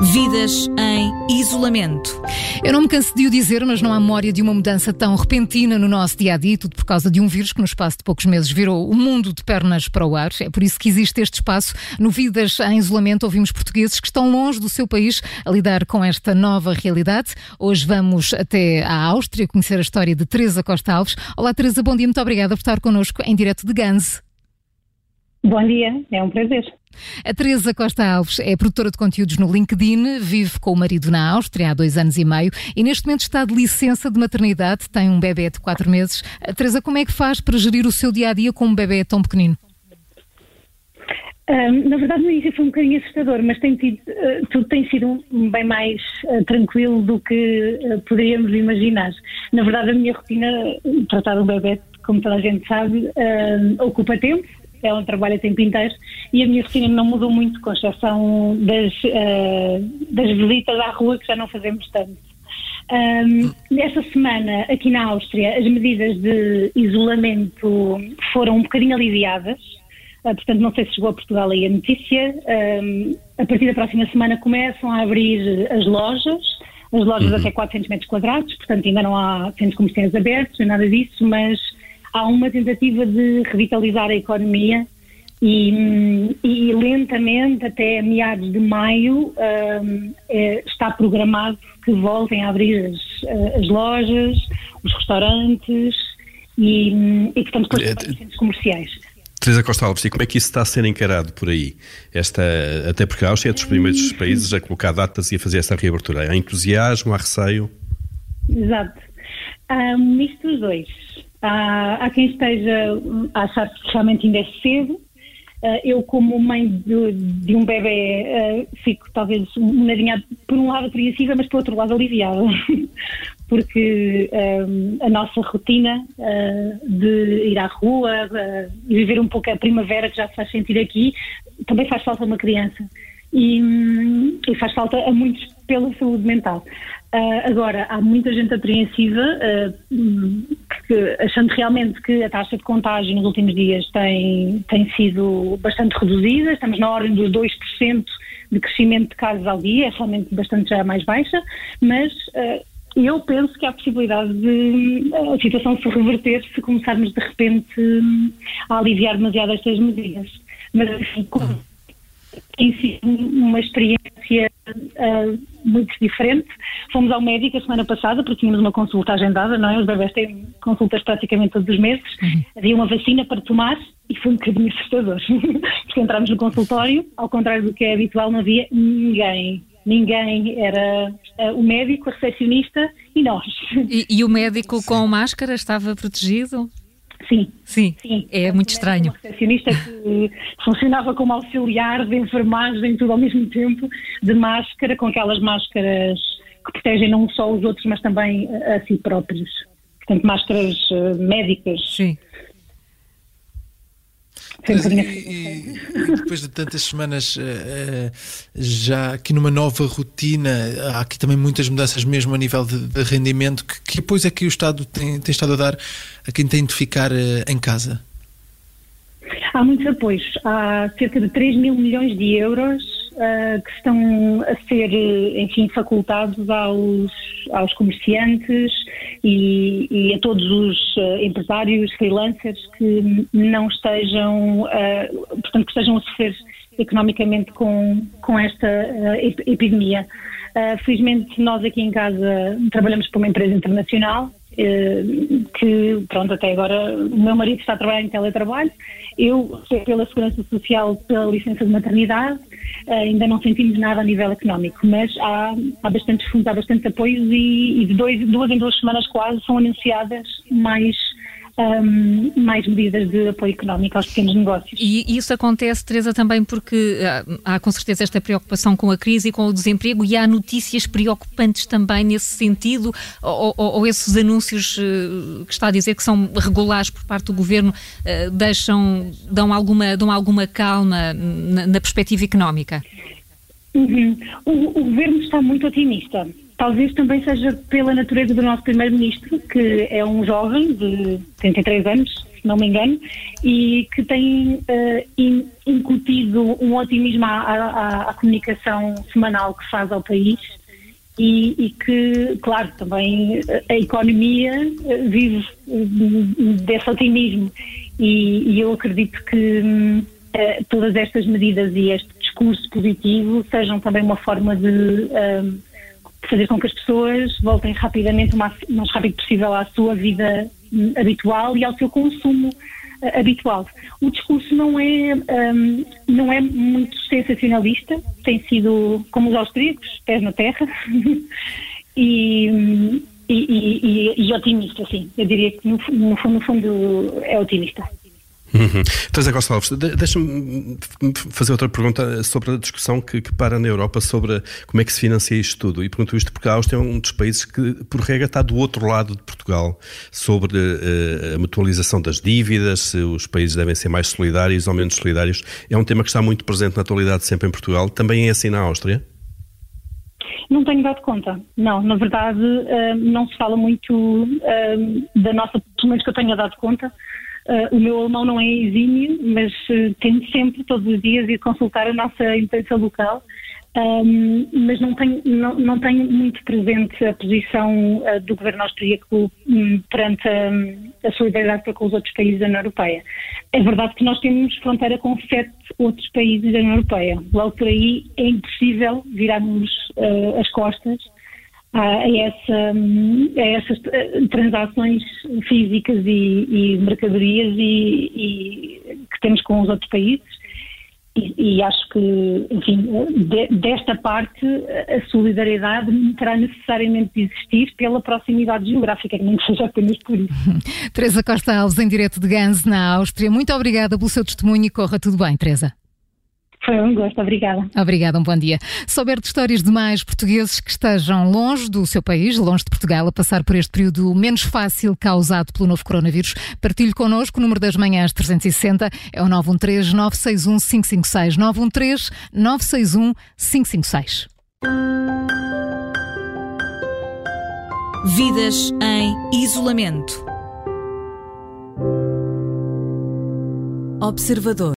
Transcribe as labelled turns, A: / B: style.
A: Vidas em isolamento.
B: Eu não me canso de o dizer, mas não há memória de uma mudança tão repentina no nosso dia a dia, tudo por causa de um vírus que, no espaço de poucos meses, virou o mundo de pernas para o ar. É por isso que existe este espaço. No Vidas em Isolamento, ouvimos portugueses que estão longe do seu país a lidar com esta nova realidade. Hoje vamos até à Áustria conhecer a história de Teresa Costa Alves. Olá, Teresa, bom dia, muito obrigada por estar connosco em direto de Gans.
C: Bom dia, é um prazer.
B: A Teresa Costa Alves é produtora de conteúdos no LinkedIn, vive com o marido na Áustria há dois anos e meio e neste momento está de licença de maternidade, tem um bebê de quatro meses. A Teresa, como é que faz para gerir o seu dia a dia com um bebê tão pequenino?
C: na verdade, no início foi um bocadinho assustador, mas tem tido, uh, tudo tem sido bem mais uh, tranquilo do que uh, poderíamos imaginar. Na verdade, a minha rotina, tratar um bebê, como toda a gente sabe, ocupa tempo é um trabalho a tempo inteiro e a minha rotina não mudou muito, com exceção das, uh, das visitas à rua que já não fazemos tanto. Um, nesta semana, aqui na Áustria, as medidas de isolamento foram um bocadinho aliviadas, uh, portanto, não sei se chegou a Portugal aí a notícia. Um, a partir da próxima semana começam a abrir as lojas, as lojas uhum. até 400 metros quadrados, portanto, ainda não há centros comerciais abertos, nada disso, mas há uma tentativa de revitalizar a economia e, e lentamente, até meados de maio, um, é, está programado que voltem a abrir as, as lojas, os restaurantes e, e portanto, depois os centros comerciais.
D: Teresa Costa Alves, e como é que isso está a ser encarado por aí? Esta, até porque a Áustria é dos primeiros países a colocar datas e a fazer esta reabertura. Há entusiasmo, há receio?
C: Exato. Um dos dois. Há, há quem esteja a achar que realmente ainda é cedo. Uh, eu, como mãe de, de um bebê, uh, fico talvez um nadinha, por um lado apreensiva, mas por outro lado aliviada. Porque um, a nossa rotina uh, de ir à rua e viver um pouco a primavera que já se faz sentir aqui, também faz falta a uma criança. E, hum, e faz falta a muitos pela saúde mental. Uh, agora, há muita gente apreensiva, uh, que, achando realmente que a taxa de contágio nos últimos dias tem, tem sido bastante reduzida, estamos na ordem dos 2% de crescimento de casos ao dia, é realmente bastante já mais baixa, mas uh, eu penso que há possibilidade de a situação se reverter se começarmos de repente a aliviar demasiado estas medidas. Mas, enfim, tem sido uma experiência muito diferente. Fomos ao médico a semana passada porque tínhamos uma consulta agendada, não é? Os bebés têm consultas praticamente todos os meses. Uhum. Havia uma vacina para tomar e foi um bocadinho assustador. porque entramos no consultório, ao contrário do que é habitual, não havia ninguém. Ninguém, era uh, o médico, a recepcionista e nós.
B: E, e o médico com máscara estava protegido?
C: Sim.
B: Sim, Sim. é muito estranho.
C: Uma recepcionista que funcionava como auxiliar de enfermagem, tudo ao mesmo tempo, de máscara, com aquelas máscaras que protegem não só os outros, mas também a si próprios. Portanto, máscaras uh, médicas.
B: Sim.
E: E, e, depois de tantas semanas uh, já aqui numa nova rotina, há aqui também muitas mudanças mesmo a nível de, de rendimento. Que, que apoio é que o Estado tem, tem, estado a dar a quem tem de ficar uh, em casa?
C: Há muitos apoios. Há cerca de 3 mil milhões de euros uh, que estão a ser, enfim, facultados aos, aos comerciantes e, e a todos os uh, empresários, freelancers que não estejam, uh, portanto, que estejam a sofrer economicamente com, com esta epidemia. felizmente, nós aqui em casa trabalhamos para uma empresa internacional que, pronto, até agora o meu marido está a trabalhar em teletrabalho, eu, pela Segurança Social, pela licença de maternidade, ainda não sentimos nada a nível económico, mas há, há bastantes fundos, há bastantes apoios e, e de dois, duas em duas semanas quase são anunciadas mais um, mais medidas de apoio económico aos pequenos negócios.
B: E isso acontece, Teresa, também porque há, há com certeza esta preocupação com a crise e com o desemprego e há notícias preocupantes também nesse sentido, ou, ou, ou esses anúncios uh, que está a dizer que são regulares por parte do governo uh, deixam, dão alguma, dão alguma calma na, na perspectiva económica?
C: Uhum. O, o, governo está muito otimista. Talvez também seja pela natureza do nosso primeiro-ministro, que é um jovem de 33 anos, se não me engano, e que tem uh, incutido um otimismo à, à, à, comunicação semanal que faz ao país e, e, que, claro, também a economia eh, vive desse otimismo. E, e eu acredito que uh, todas estas medidas e este discurso positivo sejam também uma forma de uh, fazer com que as pessoas voltem rapidamente, o mais, rápido possível à sua vida hum, habitual e ao seu consumo uh, habitual. O discurso não é, um, não é muito sensacionalista, tem sido como os austríacos, pés na terra, e, e, e, e, otimista, sim. Eu diria que no, no, no fundo é otimista.
D: Uhum. Teresa Gonçalves, deixa-me fazer outra pergunta sobre a discussão que, que, para na Europa sobre como é que se financia isto tudo. E pergunto isto porque a Áustria é um dos países que, por regra, está do outro lado de Portugal sobre uh, a mutualização das dívidas, se os países devem ser mais solidários ou menos solidários. É um tema que está muito presente na atualidade sempre em Portugal. Também é assim na Áustria?
C: Não tenho dado conta, não. Na verdade, uh, não se fala muito uh, da nossa, pelo menos que eu tenha dado conta, Uh, o meu alemão não é exímio, mas uh, tento sempre, todos os dias, ir consultar a nossa imprensa local. Um, mas não tenho, não, não tenho muito presente a posição uh, do governo austríaco um, perante a, a solidariedade para com os outros países da União Europeia. É verdade que nós temos fronteira com sete outros países da União Europeia. Logo por aí é impossível virarmos uh, as costas a, essa, a essas eh, transações físicas e, e mercadorias e, e, que temos com os outros países. E, e acho que, enfim, de, desta parte, a solidariedade terá necessariamente de existir pela proximidade geográfica, que nem seja apenas por isso.
B: Teresa Costa Alves, em direto de Gans, na Áustria. Muito obrigada pelo seu testemunho e corra tudo bem, Teresa.
C: Foi um gosto, obrigada.
B: Obrigada, um bom dia. Souber de histórias de mais portugueses que estejam longe do seu país, longe de Portugal, a passar por este período menos fácil causado pelo novo coronavírus, partilhe connosco o número das manhãs 360 é o 913 961 556 913 961 556.
A: Vidas em isolamento. Observador.